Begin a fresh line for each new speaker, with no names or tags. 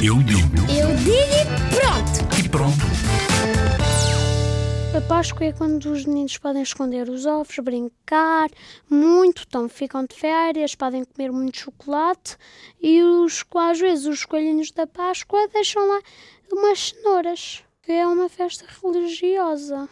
Eu digo
Eu digo e pronto!
e pronto.
A Páscoa é quando os meninos podem esconder os ovos, brincar muito, então ficam de férias, podem comer muito chocolate e os, às vezes os coelhinhos da Páscoa deixam lá umas cenouras, que é uma festa religiosa.